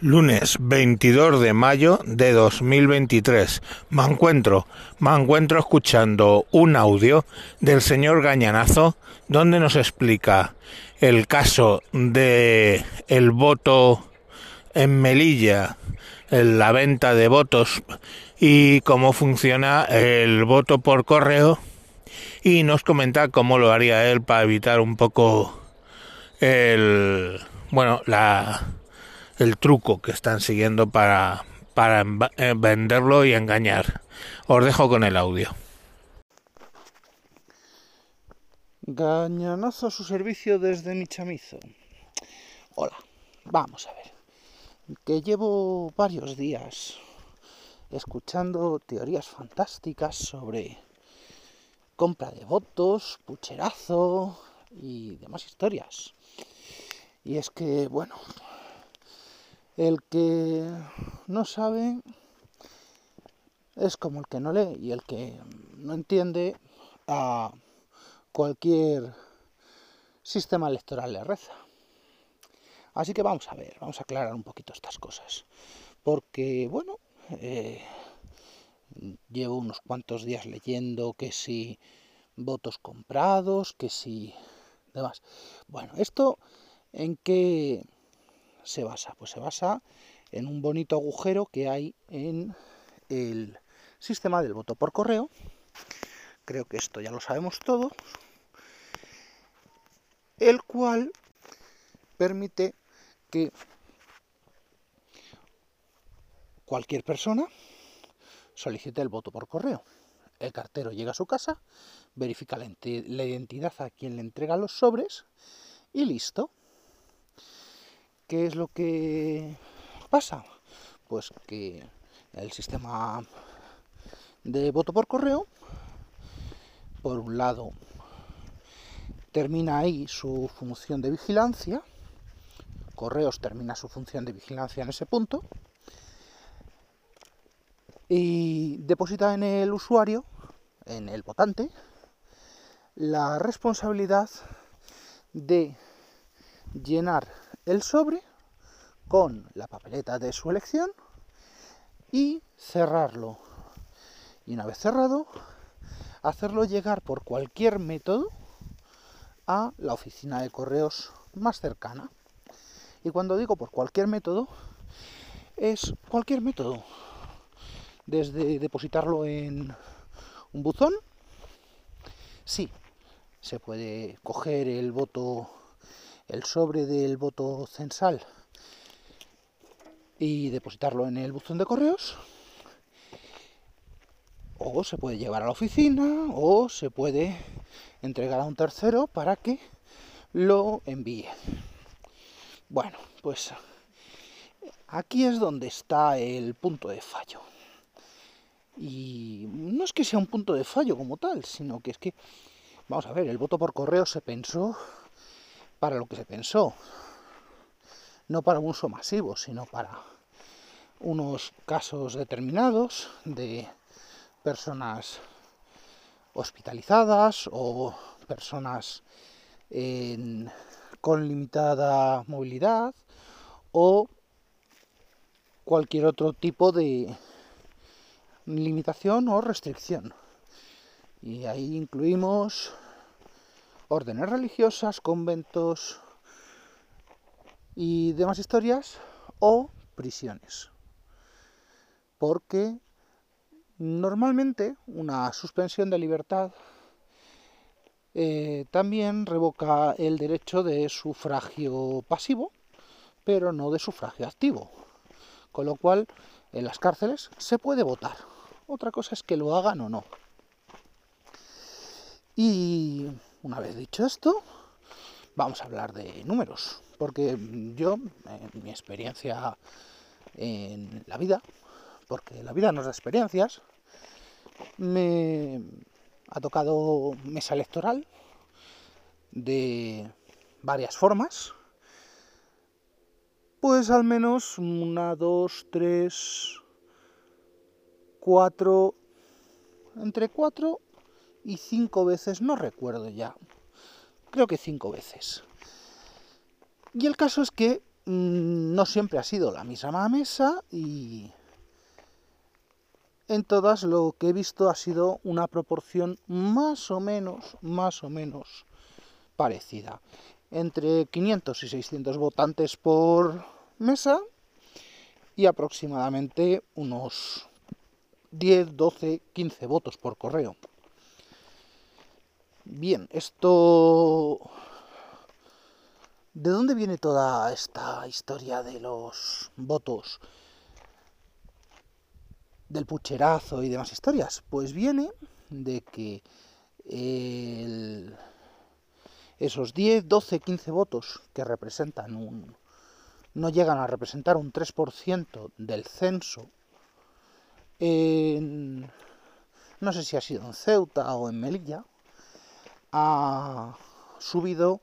Lunes 22 de mayo de 2023. Me encuentro, me encuentro escuchando un audio del señor Gañanazo donde nos explica el caso de el voto en Melilla, la venta de votos y cómo funciona el voto por correo y nos comenta cómo lo haría él para evitar un poco el bueno, la el truco que están siguiendo para, para eh, venderlo y engañar. Os dejo con el audio. Gañanazo a su servicio desde mi chamizo. Hola, vamos a ver. Que llevo varios días escuchando teorías fantásticas sobre compra de votos, pucherazo y demás historias. Y es que, bueno, el que no sabe es como el que no lee y el que no entiende a cualquier sistema electoral le reza. Así que vamos a ver, vamos a aclarar un poquito estas cosas. Porque, bueno, eh, llevo unos cuantos días leyendo que si votos comprados, que si demás. Bueno, esto en qué se basa? Pues se basa en un bonito agujero que hay en el sistema del voto por correo. Creo que esto ya lo sabemos todos. El cual permite que cualquier persona solicite el voto por correo. El cartero llega a su casa, verifica la, identidad a quien le entrega los sobres y listo. ¿Qué es lo que pasa? Pues que el sistema de voto por correo, por un lado, termina ahí su función de vigilancia, Correos termina su función de vigilancia en ese punto, y deposita en el usuario, en el votante, la responsabilidad de llenar el sobre con la papeleta de su elección y cerrarlo. Y una vez cerrado, hacerlo llegar por cualquier método a la oficina de correos más cercana. Y cuando digo por cualquier método, es cualquier método. Desde depositarlo en un buzón, sí, se puede coger el voto el sobre del voto censal y depositarlo en el buzón de correos. O se puede llevar a la oficina o se puede entregar a un tercero para que lo envíe. Bueno, pues aquí es donde está el punto de fallo. Y no es que sea un punto de fallo como tal, sino que es que, vamos a ver, el voto por correo se pensó para lo que se pensó. No para un uso masivo, sino para unos casos determinados de personas hospitalizadas o personas con limitada movilidad o cualquier otro tipo de limitación o restricción. Y ahí incluimos órdenes religiosas, conventos y demás historias, o prisiones. Porque normalmente una suspensión de libertad eh, también revoca el derecho de sufragio pasivo, pero no de sufragio activo. Con lo cual, en las cárceles se puede votar. Otra cosa es que lo hagan o no. Y una vez dicho esto, vamos a hablar de números, porque yo, en mi experiencia en la vida, porque la vida nos da experiencias, me ha tocado mesa electoral de varias formas, pues al menos una, dos, tres, cuatro, entre cuatro y cinco veces, no recuerdo ya, creo que cinco veces. Y el caso es que mm, no siempre ha sido la misma mesa y en todas lo que he visto ha sido una proporción más o menos, más o menos parecida. Entre 500 y 600 votantes por mesa y aproximadamente unos 10, 12, 15 votos por correo. Bien, esto... ¿De dónde viene toda esta historia de los votos? del pucherazo y demás historias? Pues viene de que esos 10, 12, 15 votos que representan un... no llegan a representar un 3% del censo en, no sé si ha sido en Ceuta o en Melilla, ha subido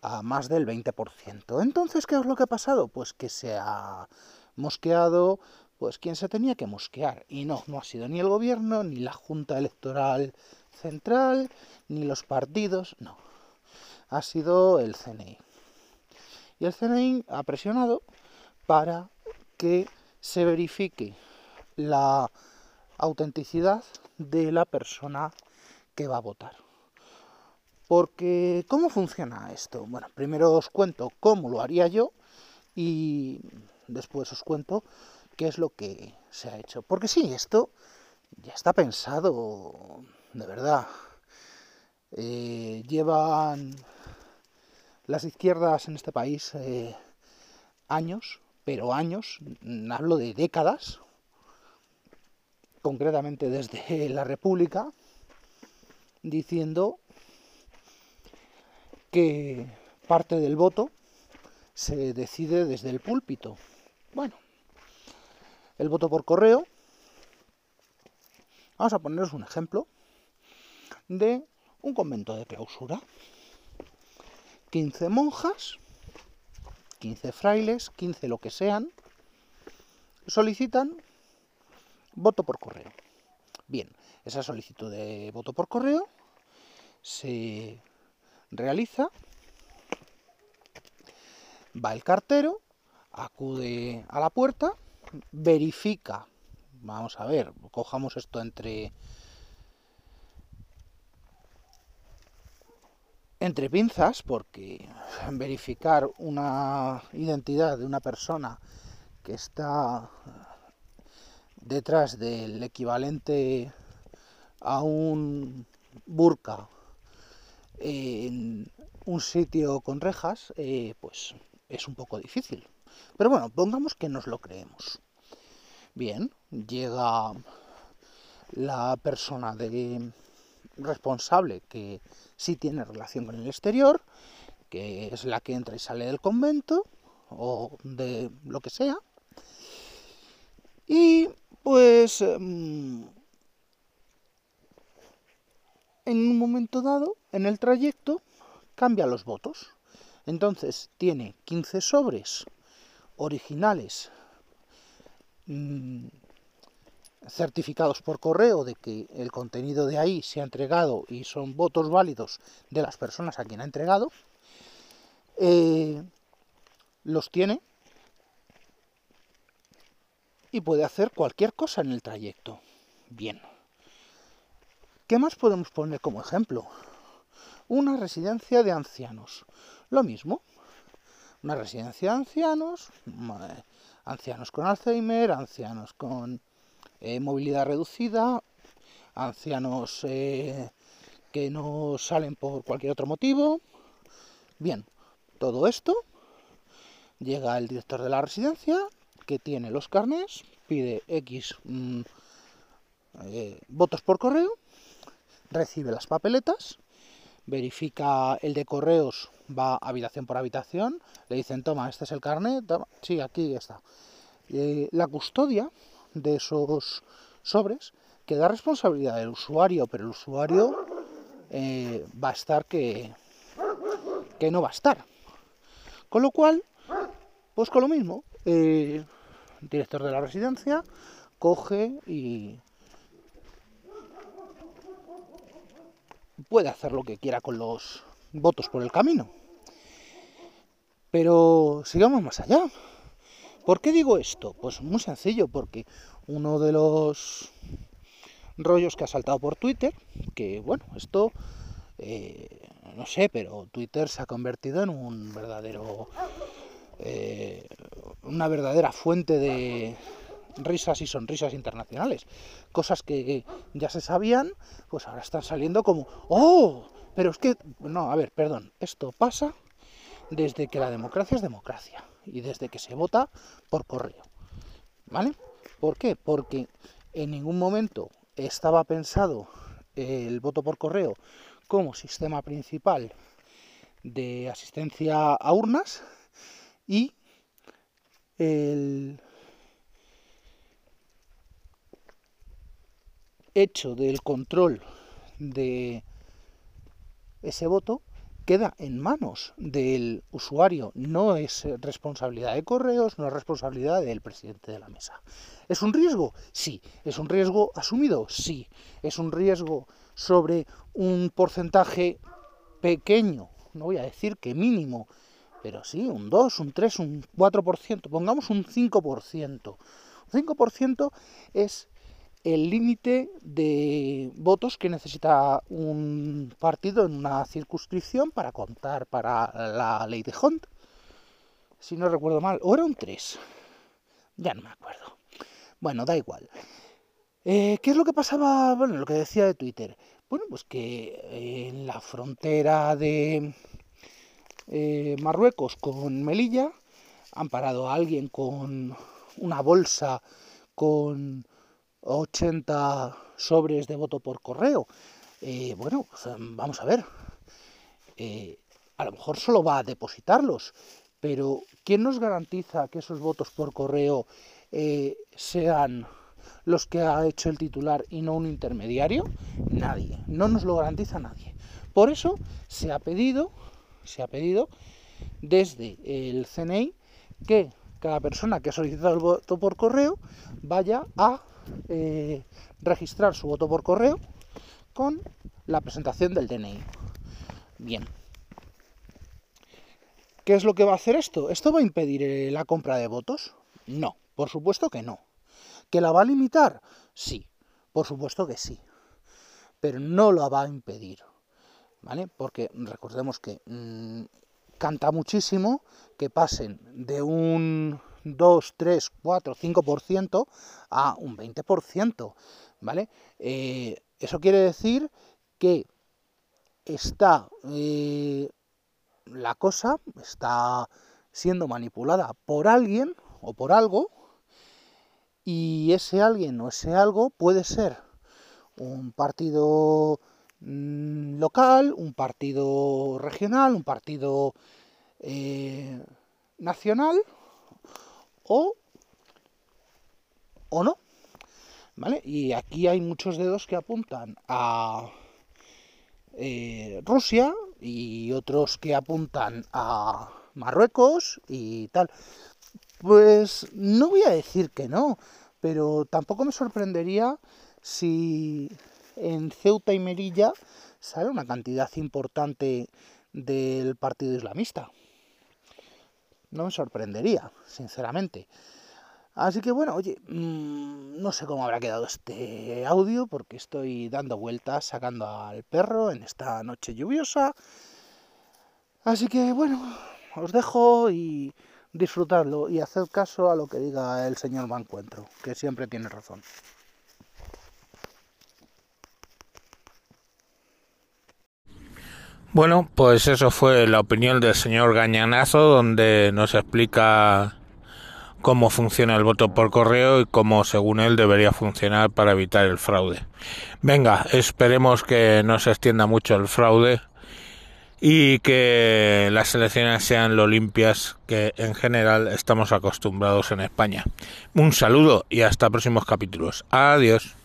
a más del 20%. Entonces, ¿qué es lo que ha pasado? Pues que se ha mosqueado pues quien se tenía que mosquear. Y no, no ha sido ni el gobierno, ni la Junta Electoral Central, ni los partidos, no. Ha sido el CNI. Y el CNI ha presionado para que se verifique la autenticidad de la persona que va a votar. Porque, ¿cómo funciona esto? Bueno, primero os cuento cómo lo haría yo y después os cuento qué es lo que se ha hecho. Porque sí, esto ya está pensado, de verdad. Eh, llevan las izquierdas en este país eh, años, pero años, hablo de décadas, concretamente desde la República, diciendo que parte del voto se decide desde el púlpito. Bueno, el voto por correo. Vamos a poneros un ejemplo de un convento de clausura. 15 monjas, 15 frailes, 15 lo que sean, solicitan voto por correo. Bien, esa solicitud de voto por correo se realiza, va el cartero, acude a la puerta, verifica, vamos a ver, cojamos esto entre entre pinzas porque verificar una identidad de una persona que está detrás del equivalente a un burka en un sitio con rejas, eh, pues es un poco difícil. Pero bueno, pongamos que nos lo creemos. Bien, llega la persona de responsable que sí tiene relación con el exterior, que es la que entra y sale del convento o de lo que sea. Y pues em, en un momento dado, en el trayecto, cambia los votos. Entonces tiene 15 sobres originales mm, certificados por correo de que el contenido de ahí se ha entregado y son votos válidos de las personas a quien ha entregado, eh, los tiene y puede hacer cualquier cosa en el trayecto. Bien. ¿Qué más podemos poner como ejemplo? Una residencia de ancianos. Lo mismo, una residencia de ancianos, ancianos con Alzheimer, ancianos con eh, movilidad reducida, ancianos eh, que no salen por cualquier otro motivo. Bien, todo esto llega el director de la residencia que tiene los carnes, pide X mm, eh, votos por correo, recibe las papeletas, verifica el de correos va habitación por habitación, le dicen, toma, este es el carnet, sí, aquí está. Eh, la custodia de esos sobres queda responsabilidad del usuario, pero el usuario eh, va a estar que, que no va a estar. Con lo cual, pues con lo mismo, el director de la residencia coge y puede hacer lo que quiera con los votos por el camino. Pero sigamos más allá. ¿Por qué digo esto? Pues muy sencillo, porque uno de los rollos que ha saltado por Twitter, que bueno, esto eh, no sé, pero Twitter se ha convertido en un verdadero eh, una verdadera fuente de risas y sonrisas internacionales. Cosas que ya se sabían, pues ahora están saliendo como, ¡oh! Pero es que, no, a ver, perdón, esto pasa desde que la democracia es democracia y desde que se vota por correo. ¿Vale? ¿Por qué? Porque en ningún momento estaba pensado el voto por correo como sistema principal de asistencia a urnas y el hecho del control de ese voto queda en manos del usuario, no es responsabilidad de correos, no es responsabilidad del presidente de la mesa. ¿Es un riesgo? Sí. ¿Es un riesgo asumido? Sí. ¿Es un riesgo sobre un porcentaje pequeño? No voy a decir que mínimo, pero sí, un 2, un 3, un 4%, pongamos un 5%. Un 5% es el límite de votos que necesita un partido en una circunscripción para contar para la ley de Hunt. Si no recuerdo mal, o era un 3. Ya no me acuerdo. Bueno, da igual. Eh, ¿Qué es lo que pasaba? Bueno, lo que decía de Twitter. Bueno, pues que en la frontera de eh, Marruecos con Melilla han parado a alguien con una bolsa con 80 sobres de voto por correo. Eh, bueno, pues, em, vamos a ver. Eh, a lo mejor solo va a depositarlos, pero ¿quién nos garantiza que esos votos por correo eh, sean los que ha hecho el titular y no un intermediario? Nadie, no nos lo garantiza nadie. Por eso se ha pedido, se ha pedido desde el CNI que cada persona que ha solicitado el voto por correo vaya a eh, registrar su voto por correo con la presentación del DNI. Bien. ¿Qué es lo que va a hacer esto? ¿Esto va a impedir eh, la compra de votos? No, por supuesto que no. ¿Que la va a limitar? Sí, por supuesto que sí. Pero no la va a impedir. ¿Vale? Porque recordemos que mm, canta muchísimo que pasen de un 2, 3, 4, 5% a un 20%, ¿vale? Eh, eso quiere decir que está eh, la cosa está siendo manipulada por alguien o por algo y ese alguien o ese algo puede ser un partido mm, local, un partido regional, un partido eh, nacional o, o no. ¿Vale? Y aquí hay muchos dedos que apuntan a eh, Rusia y otros que apuntan a Marruecos y tal. Pues no voy a decir que no, pero tampoco me sorprendería si en Ceuta y Melilla sale una cantidad importante del partido islamista no me sorprendería, sinceramente. Así que bueno, oye, mm, no sé cómo habrá quedado este audio porque estoy dando vueltas sacando al perro en esta noche lluviosa. Así que bueno, os dejo y disfrutadlo y haced caso a lo que diga el señor Mancuentro, que siempre tiene razón. Bueno, pues eso fue la opinión del señor Gañanazo, donde nos explica cómo funciona el voto por correo y cómo, según él, debería funcionar para evitar el fraude. Venga, esperemos que no se extienda mucho el fraude y que las elecciones sean lo limpias que en general estamos acostumbrados en España. Un saludo y hasta próximos capítulos. Adiós.